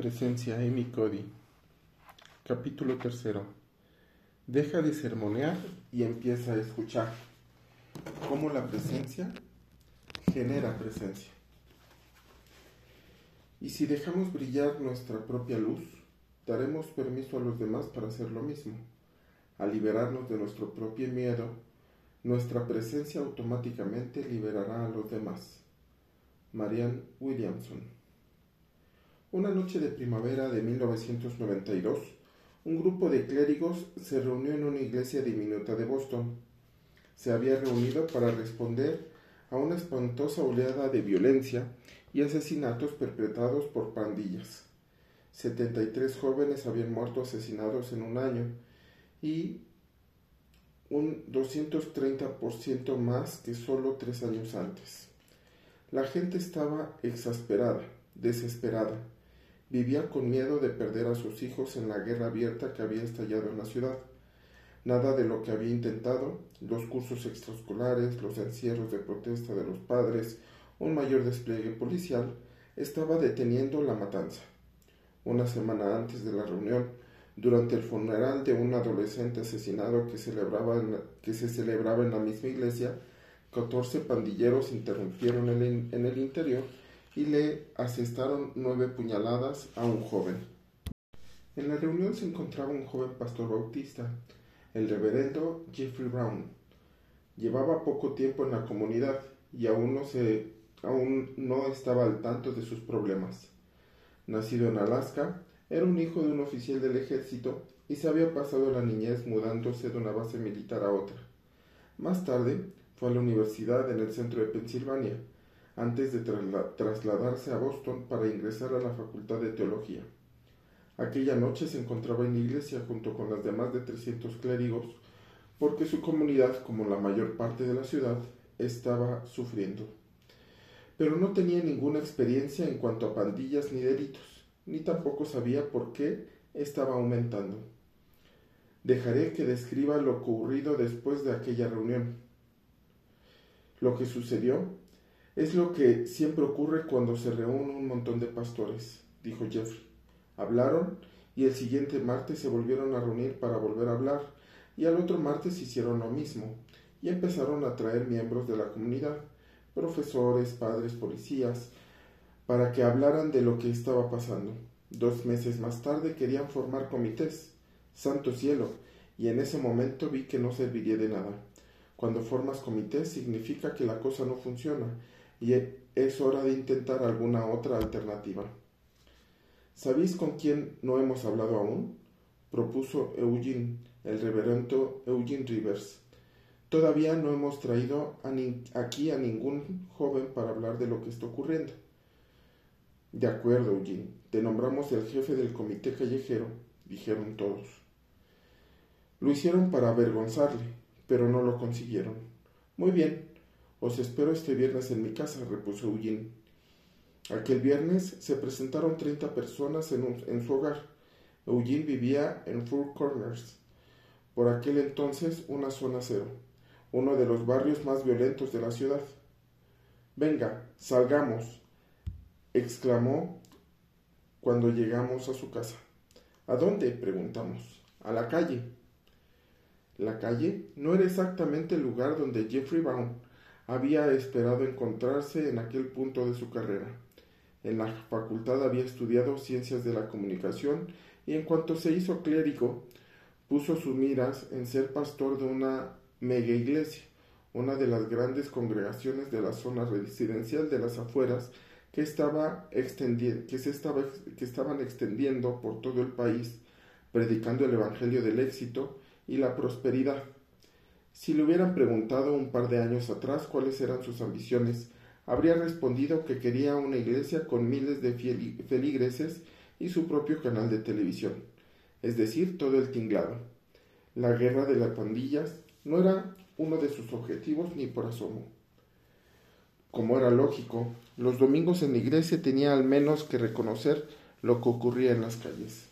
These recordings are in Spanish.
Presencia Amy Cody. Capítulo tercero. Deja de sermonear y empieza a escuchar. Cómo la presencia genera presencia. Y si dejamos brillar nuestra propia luz, daremos permiso a los demás para hacer lo mismo. Al liberarnos de nuestro propio miedo, nuestra presencia automáticamente liberará a los demás. Marianne Williamson una noche de primavera de 1992, un grupo de clérigos se reunió en una iglesia diminuta de Boston. Se había reunido para responder a una espantosa oleada de violencia y asesinatos perpetrados por pandillas. 73 jóvenes habían muerto asesinados en un año y un 230% más que solo tres años antes. La gente estaba exasperada, desesperada Vivía con miedo de perder a sus hijos en la guerra abierta que había estallado en la ciudad. Nada de lo que había intentado, los cursos extraescolares, los encierros de protesta de los padres, un mayor despliegue policial, estaba deteniendo la matanza. Una semana antes de la reunión, durante el funeral de un adolescente asesinado que, celebraba que se celebraba en la misma iglesia, catorce pandilleros interrumpieron en el interior y le asestaron nueve puñaladas a un joven. En la reunión se encontraba un joven pastor bautista, el reverendo Jeffrey Brown. Llevaba poco tiempo en la comunidad y aún no, se, aún no estaba al tanto de sus problemas. Nacido en Alaska, era un hijo de un oficial del ejército y se había pasado la niñez mudándose de una base militar a otra. Más tarde fue a la universidad en el centro de Pensilvania, antes de trasladarse a Boston para ingresar a la Facultad de Teología. Aquella noche se encontraba en iglesia junto con las demás de 300 clérigos, porque su comunidad, como la mayor parte de la ciudad, estaba sufriendo. Pero no tenía ninguna experiencia en cuanto a pandillas ni delitos, ni tampoco sabía por qué estaba aumentando. Dejaré que describa lo ocurrido después de aquella reunión. Lo que sucedió es lo que siempre ocurre cuando se reúnen un montón de pastores, dijo Jeffrey. Hablaron y el siguiente martes se volvieron a reunir para volver a hablar y al otro martes hicieron lo mismo y empezaron a traer miembros de la comunidad, profesores, padres, policías, para que hablaran de lo que estaba pasando. Dos meses más tarde querían formar comités. Santo cielo, y en ese momento vi que no serviría de nada. Cuando formas comités significa que la cosa no funciona y es hora de intentar alguna otra alternativa. ¿Sabéis con quién no hemos hablado aún? propuso Eugene, el reverendo Eugene Rivers. Todavía no hemos traído aquí a ningún joven para hablar de lo que está ocurriendo. De acuerdo, Eugene. Te nombramos el jefe del comité callejero, dijeron todos. Lo hicieron para avergonzarle, pero no lo consiguieron. Muy bien, os espero este viernes en mi casa, repuso Eugene. Aquel viernes se presentaron treinta personas en, su hogar. Eugene vivía en Four Corners, por aquel entonces una zona cero, uno de los barrios más violentos de la ciudad. Venga, salgamos, exclamó cuando llegamos a su casa. ¿A dónde? preguntamos. A la calle. La calle no era exactamente el lugar donde Jeffrey Brown había esperado encontrarse en aquel punto de su carrera. En la facultad había estudiado ciencias de la comunicación y en cuanto se hizo clérigo, puso sus miras en ser pastor de una mega iglesia, una de las grandes congregaciones de la zona residencial de las afueras que, estaba que, se estaba, que estaban extendiendo por todo el país, predicando el Evangelio del éxito y la prosperidad. Si le hubieran preguntado un par de años atrás cuáles eran sus ambiciones, habría respondido que quería una iglesia con miles de feligreses y su propio canal de televisión, es decir, todo el tinglado. La guerra de las pandillas no era uno de sus objetivos ni por asomo. Como era lógico, los domingos en la iglesia tenía al menos que reconocer lo que ocurría en las calles.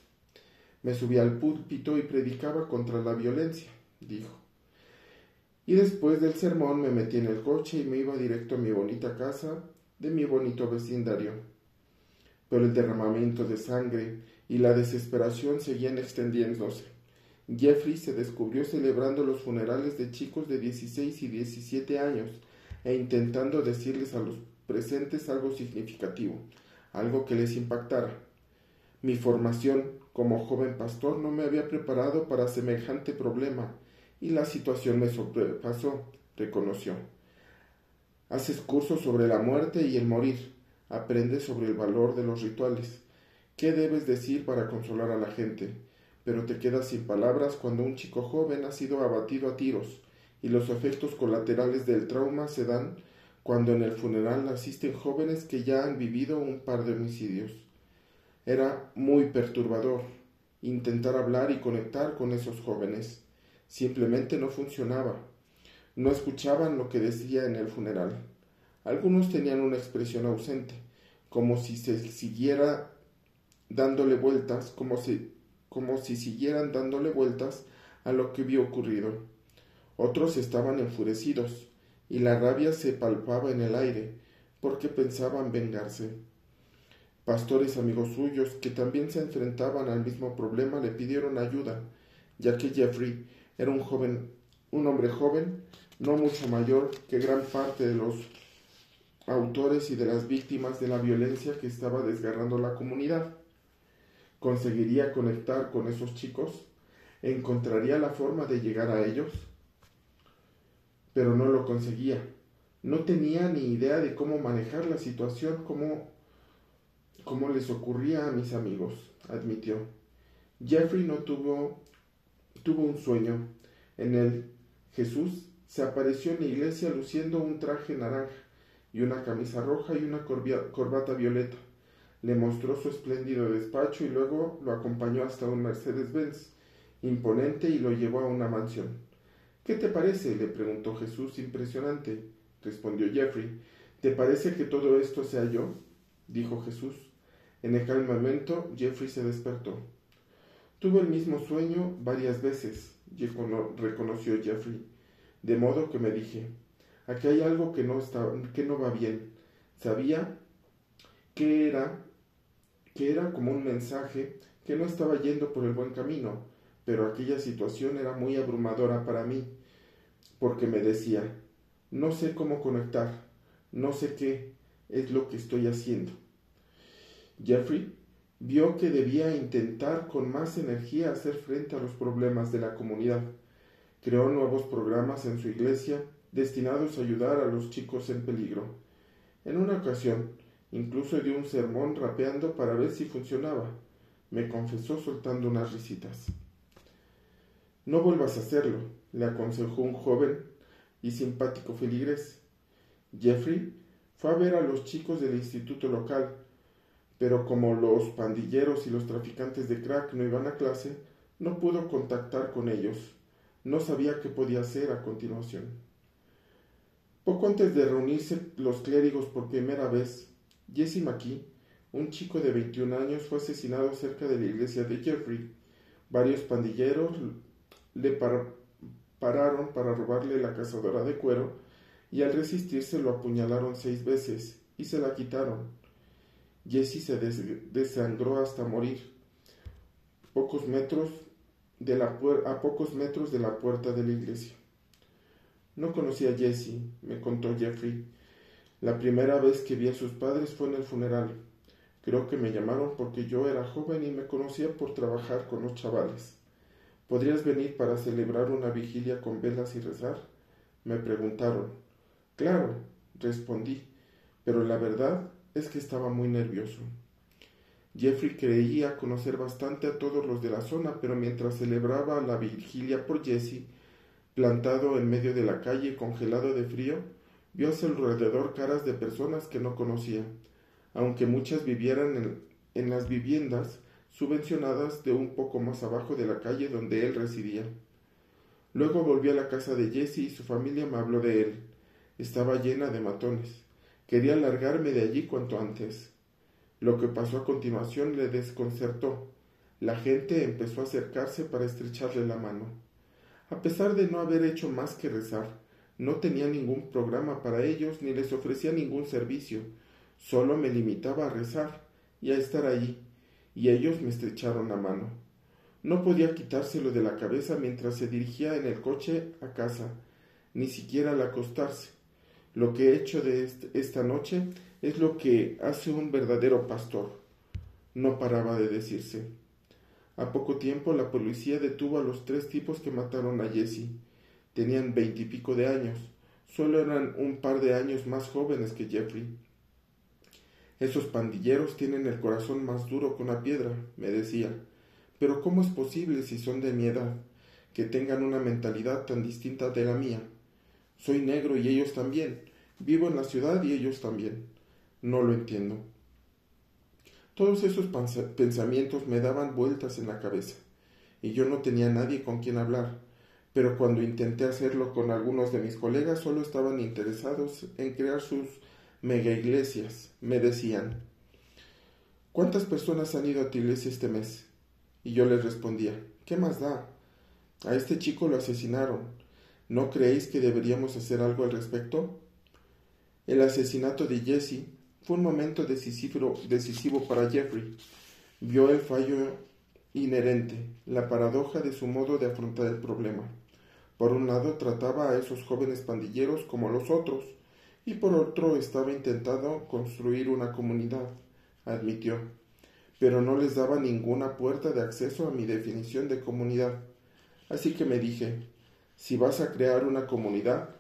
Me subí al púlpito y predicaba contra la violencia, dijo. Y después del sermón me metí en el coche y me iba directo a mi bonita casa de mi bonito vecindario. pero el derramamiento de sangre y la desesperación seguían extendiéndose. Jeffrey se descubrió celebrando los funerales de chicos de 16 y 17 años e intentando decirles a los presentes algo significativo, algo que les impactara. Mi formación como joven pastor no me había preparado para semejante problema y la situación me sobrepasó, reconoció. Haces cursos sobre la muerte y el morir, aprendes sobre el valor de los rituales. ¿Qué debes decir para consolar a la gente? Pero te quedas sin palabras cuando un chico joven ha sido abatido a tiros y los efectos colaterales del trauma se dan cuando en el funeral asisten jóvenes que ya han vivido un par de homicidios. Era muy perturbador intentar hablar y conectar con esos jóvenes. Simplemente no funcionaba. No escuchaban lo que decía en el funeral. Algunos tenían una expresión ausente, como si se siguiera dándole vueltas, como si, como si siguieran dándole vueltas a lo que había ocurrido. Otros estaban enfurecidos, y la rabia se palpaba en el aire, porque pensaban vengarse. Pastores amigos suyos, que también se enfrentaban al mismo problema, le pidieron ayuda, ya que Jeffrey era un joven, un hombre joven, no mucho mayor que gran parte de los autores y de las víctimas de la violencia que estaba desgarrando la comunidad. ¿Conseguiría conectar con esos chicos? ¿Encontraría la forma de llegar a ellos? pero no lo conseguía. No tenía ni idea de cómo manejar la situación como, como les ocurría a mis amigos, admitió. Jeffrey no tuvo, tuvo un sueño. En él, Jesús se apareció en la iglesia luciendo un traje naranja y una camisa roja y una corbata violeta. Le mostró su espléndido despacho y luego lo acompañó hasta un Mercedes-Benz imponente y lo llevó a una mansión. ¿Qué te parece? le preguntó Jesús impresionante. Respondió Jeffrey. ¿Te parece que todo esto sea yo? dijo Jesús. En aquel momento Jeffrey se despertó. Tuve el mismo sueño varias veces, reconoció Jeffrey, de modo que me dije, aquí hay algo que no, está, que no va bien. Sabía que era, que era como un mensaje que no estaba yendo por el buen camino, pero aquella situación era muy abrumadora para mí porque me decía, no sé cómo conectar, no sé qué es lo que estoy haciendo. Jeffrey vio que debía intentar con más energía hacer frente a los problemas de la comunidad. Creó nuevos programas en su iglesia destinados a ayudar a los chicos en peligro. En una ocasión, incluso dio un sermón rapeando para ver si funcionaba. Me confesó soltando unas risitas. No vuelvas a hacerlo, le aconsejó un joven y simpático feligrés. Jeffrey fue a ver a los chicos del instituto local, pero como los pandilleros y los traficantes de crack no iban a clase, no pudo contactar con ellos. No sabía qué podía hacer a continuación. Poco antes de reunirse los clérigos por primera vez, Jesse McKee, un chico de 21 años, fue asesinado cerca de la iglesia de Jeffrey. Varios pandilleros le pararon para robarle la cazadora de cuero y al resistirse lo apuñalaron seis veces y se la quitaron. Jesse se desangró hasta morir pocos metros de la a pocos metros de la puerta de la iglesia. No conocí a Jesse, me contó Jeffrey. La primera vez que vi a sus padres fue en el funeral. Creo que me llamaron porque yo era joven y me conocía por trabajar con los chavales. ¿Podrías venir para celebrar una vigilia con velas y rezar? Me preguntaron. Claro, respondí, pero la verdad es que estaba muy nervioso. Jeffrey creía conocer bastante a todos los de la zona, pero mientras celebraba la vigilia por Jesse, plantado en medio de la calle, congelado de frío, vio a su alrededor caras de personas que no conocía. Aunque muchas vivieran en, en las viviendas, subvencionadas de un poco más abajo de la calle donde él residía. Luego volví a la casa de Jesse y su familia me habló de él. Estaba llena de matones. Quería largarme de allí cuanto antes. Lo que pasó a continuación le desconcertó. La gente empezó a acercarse para estrecharle la mano. A pesar de no haber hecho más que rezar, no tenía ningún programa para ellos ni les ofrecía ningún servicio. Solo me limitaba a rezar y a estar allí, y ellos me estrecharon la mano. No podía quitárselo de la cabeza mientras se dirigía en el coche a casa, ni siquiera al acostarse. Lo que he hecho de esta noche es lo que hace un verdadero pastor. No paraba de decirse. A poco tiempo la policía detuvo a los tres tipos que mataron a Jesse. Tenían veintipico de años. Solo eran un par de años más jóvenes que Jeffrey. Esos pandilleros tienen el corazón más duro que una piedra, me decía. Pero ¿cómo es posible si son de mi edad, que tengan una mentalidad tan distinta de la mía? Soy negro y ellos también. Vivo en la ciudad y ellos también. No lo entiendo. Todos esos pensamientos me daban vueltas en la cabeza, y yo no tenía nadie con quien hablar, pero cuando intenté hacerlo con algunos de mis colegas solo estaban interesados en crear sus mega iglesias. Me decían, ¿cuántas personas han ido a tu iglesia este mes? Y yo les respondía, ¿qué más da? A este chico lo asesinaron. ¿No creéis que deberíamos hacer algo al respecto? El asesinato de Jesse fue un momento decisivo, decisivo para Jeffrey. Vio el fallo inherente, la paradoja de su modo de afrontar el problema. Por un lado trataba a esos jóvenes pandilleros como los otros, y por otro estaba intentando construir una comunidad, admitió, pero no les daba ninguna puerta de acceso a mi definición de comunidad. Así que me dije, si vas a crear una comunidad,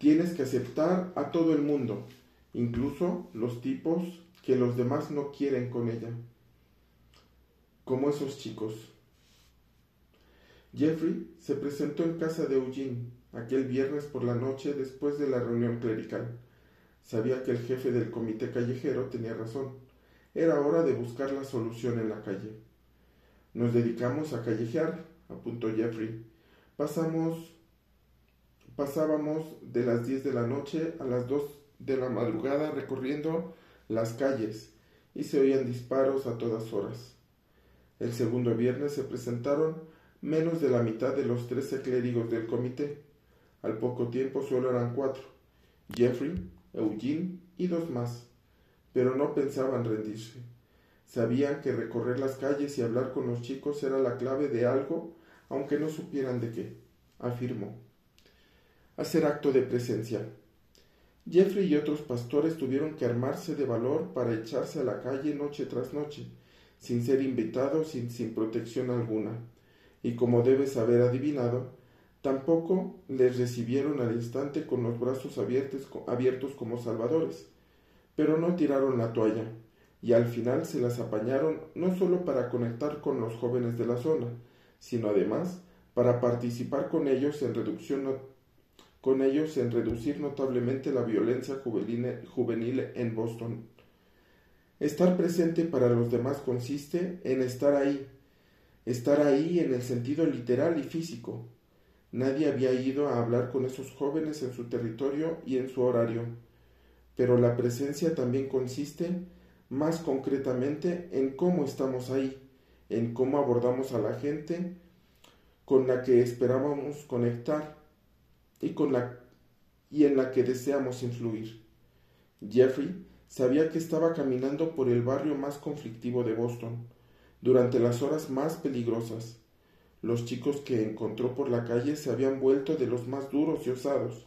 tienes que aceptar a todo el mundo, incluso los tipos que los demás no quieren con ella, como esos chicos. Jeffrey se presentó en casa de Eugene aquel viernes por la noche después de la reunión clerical. Sabía que el jefe del comité callejero tenía razón. Era hora de buscar la solución en la calle. Nos dedicamos a callejear, apuntó Jeffrey. Pasamos, pasábamos de las diez de la noche a las dos de la madrugada recorriendo las calles y se oían disparos a todas horas. El segundo viernes se presentaron menos de la mitad de los trece clérigos del comité. Al poco tiempo solo eran cuatro. Jeffrey, Eugene y dos más. Pero no pensaban rendirse. Sabían que recorrer las calles y hablar con los chicos era la clave de algo, aunque no supieran de qué, afirmó. Hacer acto de presencia. Jeffrey y otros pastores tuvieron que armarse de valor para echarse a la calle noche tras noche, sin ser invitados y sin protección alguna. Y como debes haber adivinado, Tampoco les recibieron al instante con los brazos abiertos, abiertos como salvadores, pero no tiraron la toalla, y al final se las apañaron no solo para conectar con los jóvenes de la zona, sino además para participar con ellos en reducción con ellos en reducir notablemente la violencia juvenil, en Boston. Estar presente para los demás consiste en estar ahí, estar ahí en el sentido literal y físico, Nadie había ido a hablar con esos jóvenes en su territorio y en su horario, pero la presencia también consiste más concretamente en cómo estamos ahí, en cómo abordamos a la gente con la que esperábamos conectar y, en la que deseamos influir. Jeffrey sabía que estaba caminando por el barrio más conflictivo de Boston, durante las horas más peligrosas, los chicos que encontró por la calle se habían vuelto de los más duros y osados,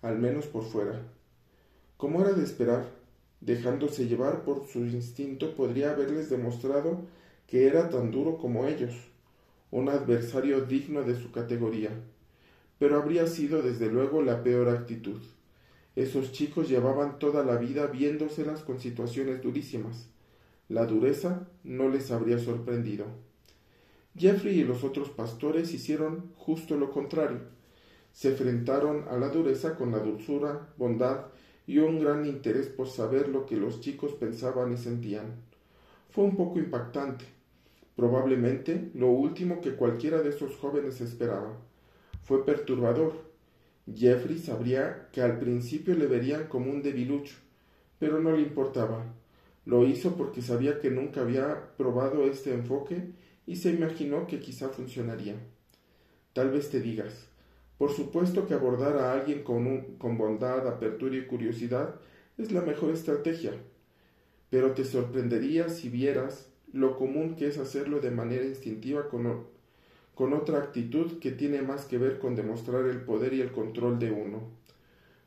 al menos por fuera. Como era de esperar, dejándose llevar por su instinto, podría haberles demostrado que era tan duro como ellos, un adversario digno de su categoría. Pero habría sido desde luego la peor actitud. Esos chicos llevaban toda la vida viéndoselas con situaciones durísimas. La dureza no les habría sorprendido. Jeffrey y los otros pastores hicieron justo lo contrario. Se enfrentaron a la dureza con la dulzura, bondad y un gran interés por saber lo que los chicos pensaban y sentían. Fue un poco impactante, probablemente lo último que cualquiera de esos jóvenes esperaba. Fue perturbador. Jeffrey sabría que al principio le verían como un debilucho, pero no le importaba. Lo hizo porque sabía que nunca había probado este enfoque y se imaginó que quizá funcionaría. Tal vez te digas, por supuesto que abordar a alguien con, con bondad, apertura y curiosidad es la mejor estrategia. pero te sorprendería si vieras lo común que es hacerlo de manera instintiva con, con otra actitud que tiene más que ver con demostrar el poder y el control de uno.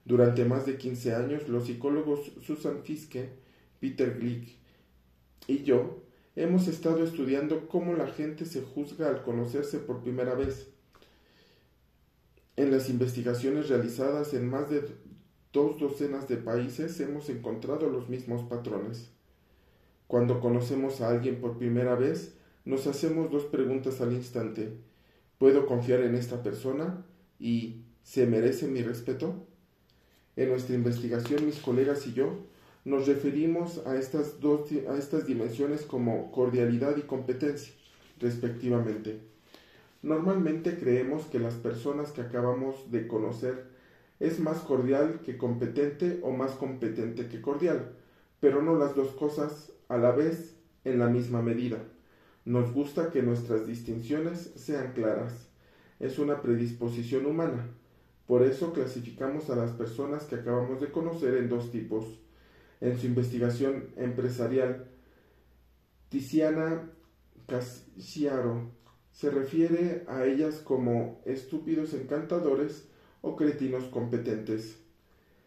Durante más de 15 años, los psicólogos Susan Fiske, Peter Glick y yo hemos estado estudiando cómo la gente se juzga al conocerse por primera vez. En las investigaciones realizadas en más de dos docenas de países hemos encontrado los mismos patrones. Cuando conocemos a alguien por primera vez, nos hacemos dos preguntas al instante. ¿Puedo confiar en esta persona? ¿Y se merece mi respeto? En nuestra investigación, mis colegas y yo nos referimos a estas, dos, a estas dimensiones como cordialidad y competencia, respectivamente. Normalmente creemos que las personas que acabamos de conocer es más cordial que competente o más competente que cordial, pero no las dos cosas a la vez en la misma medida. Nos gusta que nuestras distinciones sean claras. Es una predisposición humana. Por eso clasificamos a las personas que acabamos de conocer en dos tipos. En su investigación empresarial, Tiziana Casiaro se refiere a ellas como estúpidos encantadores o cretinos competentes.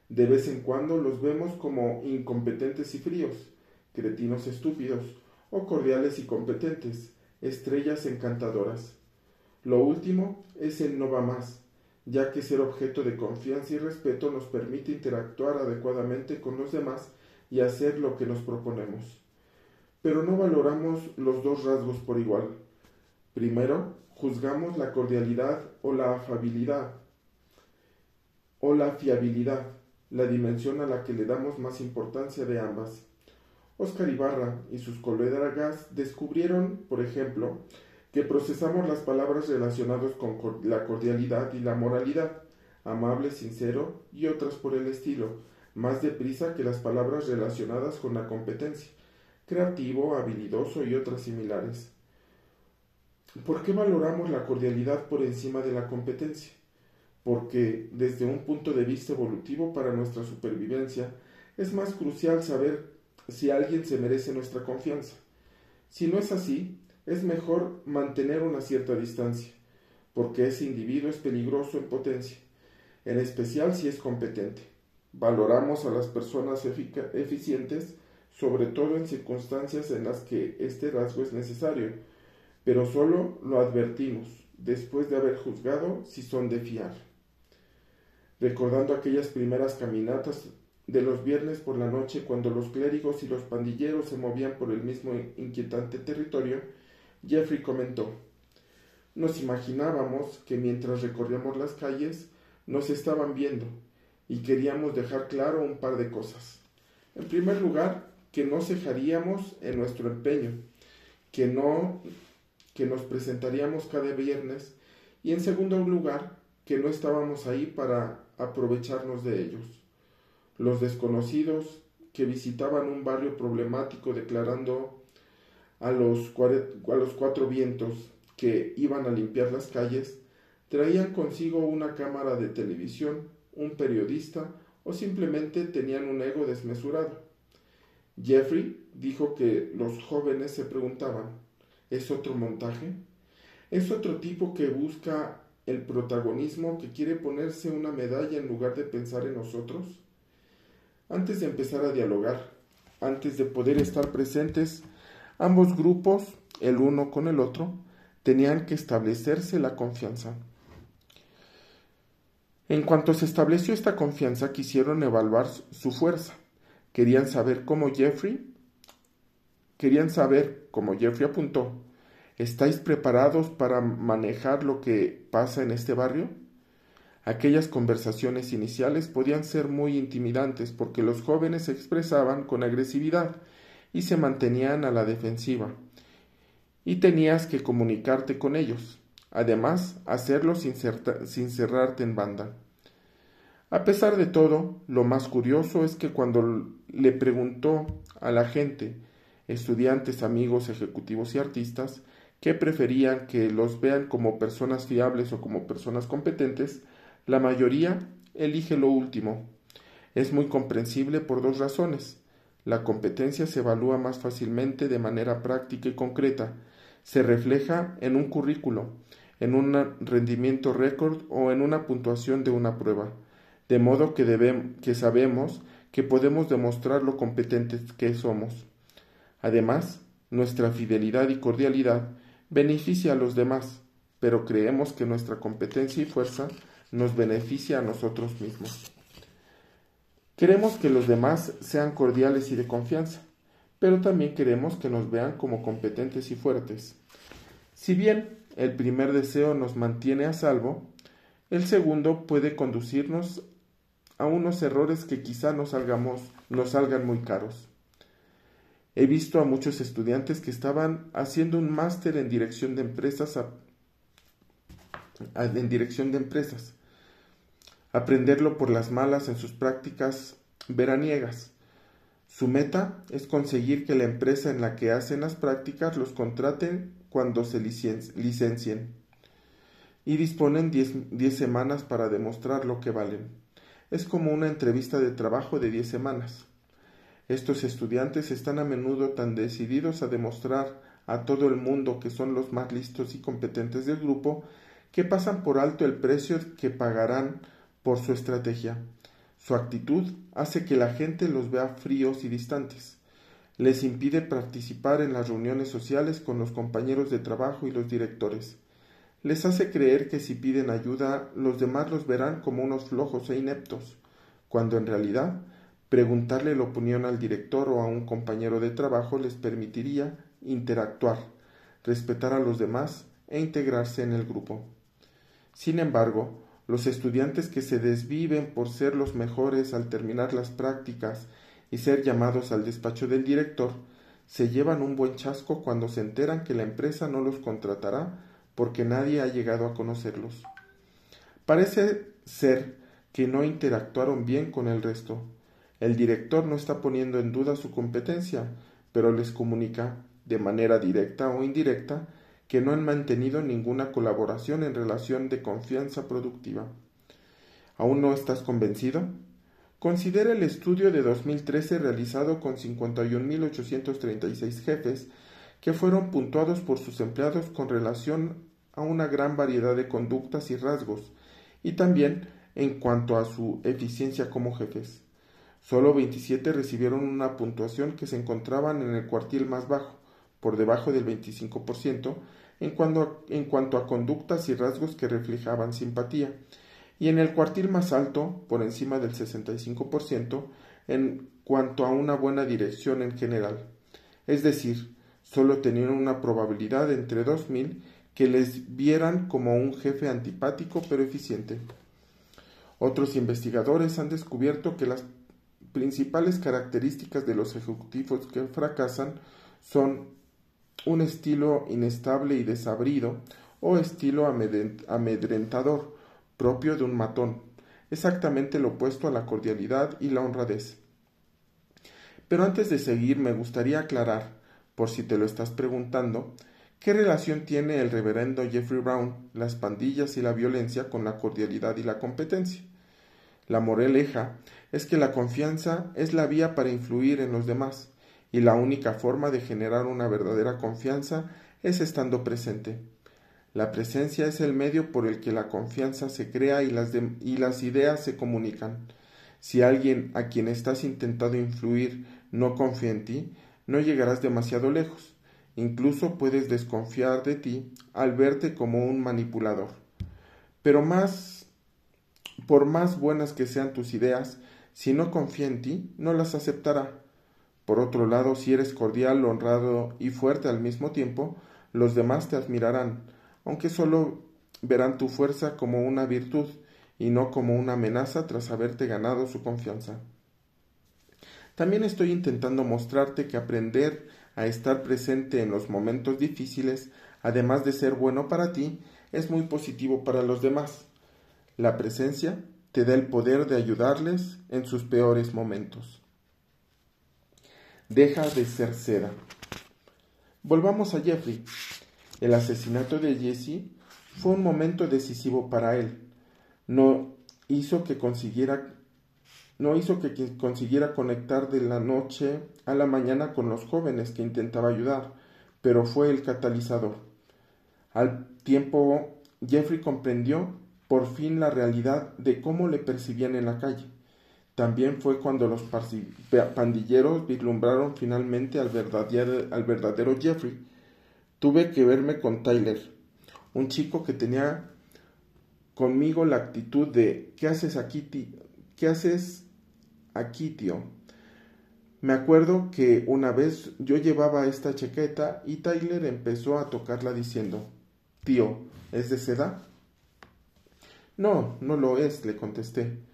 De vez en cuando los vemos como incompetentes y fríos, cretinos estúpidos, o cordiales y competentes, estrellas encantadoras. Lo último es el no va más, ya que ser objeto de confianza y respeto nos permite interactuar adecuadamente con los demás y hacer lo que nos proponemos. Pero no valoramos los dos rasgos por igual. Primero, juzgamos la cordialidad o la afabilidad o la fiabilidad, la dimensión a la que le damos más importancia de ambas. Oscar Ibarra y sus colegas descubrieron, por ejemplo, que procesamos las palabras relacionadas con la cordialidad y la moralidad, amable, sincero y otras por el estilo, más deprisa que las palabras relacionadas con la competencia, creativo, habilidoso y otras similares. ¿Por qué valoramos la cordialidad por encima de la competencia? Porque desde un punto de vista evolutivo para nuestra supervivencia es más crucial saber si alguien se merece nuestra confianza. Si no es así, es mejor mantener una cierta distancia, porque ese individuo es peligroso en potencia, en especial si es competente. Valoramos a las personas eficientes, sobre todo en circunstancias en las que este rasgo es necesario, pero solo lo advertimos después de haber juzgado si son de fiar. Recordando aquellas primeras caminatas de los viernes por la noche cuando los clérigos y los pandilleros se movían por el mismo inquietante territorio, Jeffrey comentó Nos imaginábamos que mientras recorríamos las calles nos estaban viendo y queríamos dejar claro un par de cosas. En primer lugar, que no cejaríamos en nuestro empeño, que no que nos presentaríamos cada viernes y en segundo lugar, que no estábamos ahí para aprovecharnos de ellos los desconocidos que visitaban un barrio problemático declarando a los, a los cuatro vientos que iban a limpiar las calles, traían consigo una cámara de televisión, un periodista o simplemente tenían un ego desmesurado. Jeffrey dijo que los jóvenes se preguntaban, ¿es otro montaje? ¿Es otro tipo que busca el protagonismo, que quiere ponerse una medalla en lugar de pensar en nosotros? Antes de empezar a dialogar, antes de poder estar presentes, ambos grupos, el uno con el otro, tenían que establecerse la confianza. En cuanto se estableció esta confianza, quisieron evaluar su fuerza. Querían saber cómo Jeffrey, querían saber, como Jeffrey apuntó, ¿estáis preparados para manejar lo que pasa en este barrio? Aquellas conversaciones iniciales podían ser muy intimidantes porque los jóvenes se expresaban con agresividad y se mantenían a la defensiva. Y tenías que comunicarte con ellos. Además, hacerlo sin, cerrarte en banda. A pesar de todo, lo más curioso es que cuando le preguntó a la gente, estudiantes, amigos, ejecutivos y artistas, que preferían que los vean como personas fiables o como personas competentes, la mayoría elige lo último. Es muy comprensible por dos razones. La competencia se evalúa más fácilmente de manera práctica y concreta. Se refleja en un currículo, en un rendimiento récord o en una puntuación de una prueba. De modo que, que sabemos que podemos demostrar lo competentes que somos. Además, nuestra fidelidad y cordialidad beneficia a los demás, pero creemos que nuestra competencia y fuerza nos beneficia a nosotros mismos. Queremos que los demás sean cordiales y de confianza, pero también queremos que nos vean como competentes y fuertes. Si bien el primer deseo nos mantiene a salvo, el segundo puede conducirnos a unos errores que quizá nos, salgamos, salgan muy caros. He visto a muchos estudiantes que estaban haciendo un máster en dirección de empresas en dirección de empresas. Aprenderlo por las malas en sus prácticas veraniegas. Su meta es conseguir que la empresa en la que hacen las prácticas los contraten cuando se licencien y disponen 10 semanas para demostrar lo que valen. Es como una entrevista de trabajo de 10 semanas. Estos estudiantes están a menudo tan decididos a demostrar a todo el mundo que son los más listos y competentes del grupo que pasan por alto el precio que pagarán por su estrategia. Su actitud hace que la gente los vea fríos y distantes. Les impide participar en las reuniones sociales con los compañeros de trabajo y los directores. Les hace creer que si piden ayuda los demás los verán como unos flojos e ineptos, cuando en realidad preguntarle la opinión al director o a un compañero de trabajo les permitiría interactuar, respetar a los demás e integrarse en el grupo. Sin embargo, los estudiantes que se desviven por ser los mejores al terminar las prácticas y ser llamados al despacho del director, se llevan un buen chasco cuando se enteran que la empresa no los contratará porque nadie ha llegado a conocerlos. Parece ser que no interactuaron bien con el resto. El director no está poniendo en duda su competencia, pero les comunica, de manera directa o indirecta, que no han mantenido ninguna colaboración en relación de confianza productiva. ¿Aún no estás convencido? Considera el estudio de 2013 realizado con 51.836 jefes que fueron puntuados por sus empleados con relación a una gran variedad de conductas y rasgos, y también en cuanto a su eficiencia como jefes. Solo 27 recibieron una puntuación que se encontraban en el cuartil más bajo, por debajo del 25%, en cuanto, a, conductas y rasgos que reflejaban simpatía, y en el cuartil más alto, por encima del 65%, en cuanto a una buena dirección en general. Es decir, solo tenían una probabilidad entre 2.000 que les vieran como un jefe antipático pero eficiente. Otros investigadores han descubierto que las principales características de los ejecutivos que fracasan son un estilo inestable y desabrido o estilo amedrentador propio de un matón, exactamente lo opuesto a la cordialidad y la honradez. Pero antes de seguir me gustaría aclarar, por si te lo estás preguntando, qué relación tiene el reverendo Jeffrey Brown, las pandillas y la violencia con la cordialidad y la competencia. La moraleja es que la confianza es la vía para influir en los demás, y la única forma de generar una verdadera confianza es estando presente. La presencia es el medio por el que la confianza se crea y las, y las ideas se comunican. Si alguien a quien estás intentando influir no confía en ti, no llegarás demasiado lejos. Incluso puedes desconfiar de ti al verte como un manipulador. Pero más, por más buenas que sean tus ideas, si no confía en ti, no las aceptará. Por otro lado, si eres cordial, honrado y fuerte al mismo tiempo, los demás te admirarán, aunque solo verán tu fuerza como una virtud y no como una amenaza tras haberte ganado su confianza. También estoy intentando mostrarte que aprender a estar presente en los momentos difíciles, además de ser bueno para ti, es muy positivo para los demás. La presencia te da el poder de ayudarles en sus peores momentos. Deja de ser seda. Volvamos a Jeffrey. El asesinato de Jesse fue un momento decisivo para él. No hizo que consiguiera no hizo que consiguiera conectar de la noche a la mañana con los jóvenes que intentaba ayudar, pero fue el catalizador. Al tiempo, Jeffrey comprendió por fin la realidad de cómo le percibían en la calle. También fue cuando los pandilleros vislumbraron finalmente al verdadero, Jeffrey. Tuve que verme con Tyler, un chico que tenía conmigo la actitud de ¿qué haces aquí, ¿Qué haces aquí, tío? Me acuerdo que una vez yo llevaba esta chaqueta y Tyler empezó a tocarla diciendo Tío, ¿es de seda? No, no lo es, le contesté.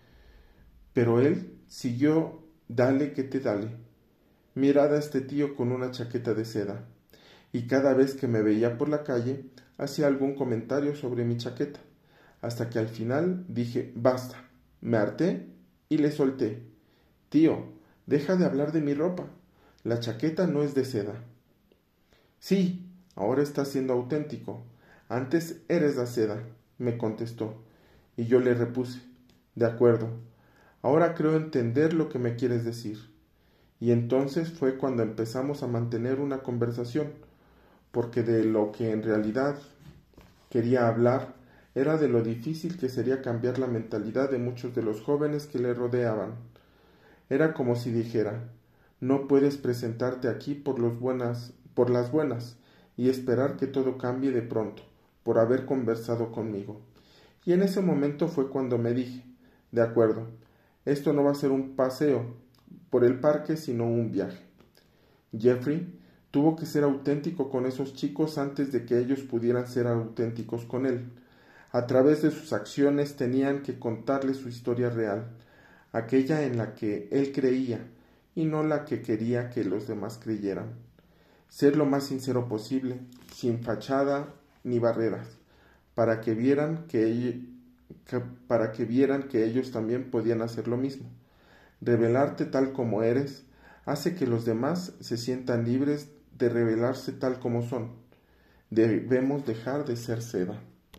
Pero él siguió, dale que te dale. Mirada a este tío con una chaqueta de seda, y cada vez que me veía por la calle hacía algún comentario sobre mi chaqueta, hasta que al final dije basta, me harté y le solté. Tío, deja de hablar de mi ropa. La chaqueta no es de seda. Sí, ahora estás siendo auténtico. Antes eres la seda, me contestó, y yo le repuse De acuerdo, ahora creo entender lo que me quieres decir. Y entonces fue cuando empezamos a mantener una conversación, porque de lo que en realidad quería hablar era de lo difícil que sería cambiar la mentalidad de muchos de los jóvenes que le rodeaban. Era como si dijera no puedes presentarte aquí por por las buenas y esperar que todo cambie de pronto, por haber conversado conmigo. Y en ese momento fue cuando me dije de acuerdo, esto no va a ser un paseo por el parque, sino un viaje. Jeffrey tuvo que ser auténtico con esos chicos antes de que ellos pudieran ser auténticos con él. A través de sus acciones tenían que contarle su historia real, aquella en la que él creía y no la que quería que los demás creyeran. Ser lo más sincero posible, sin fachada ni barreras, para que vieran para que vieran que ellos también podían hacer lo mismo. Revelarte tal como eres hace que los demás se sientan libres de revelarse tal como son. Debemos dejar de ser seda.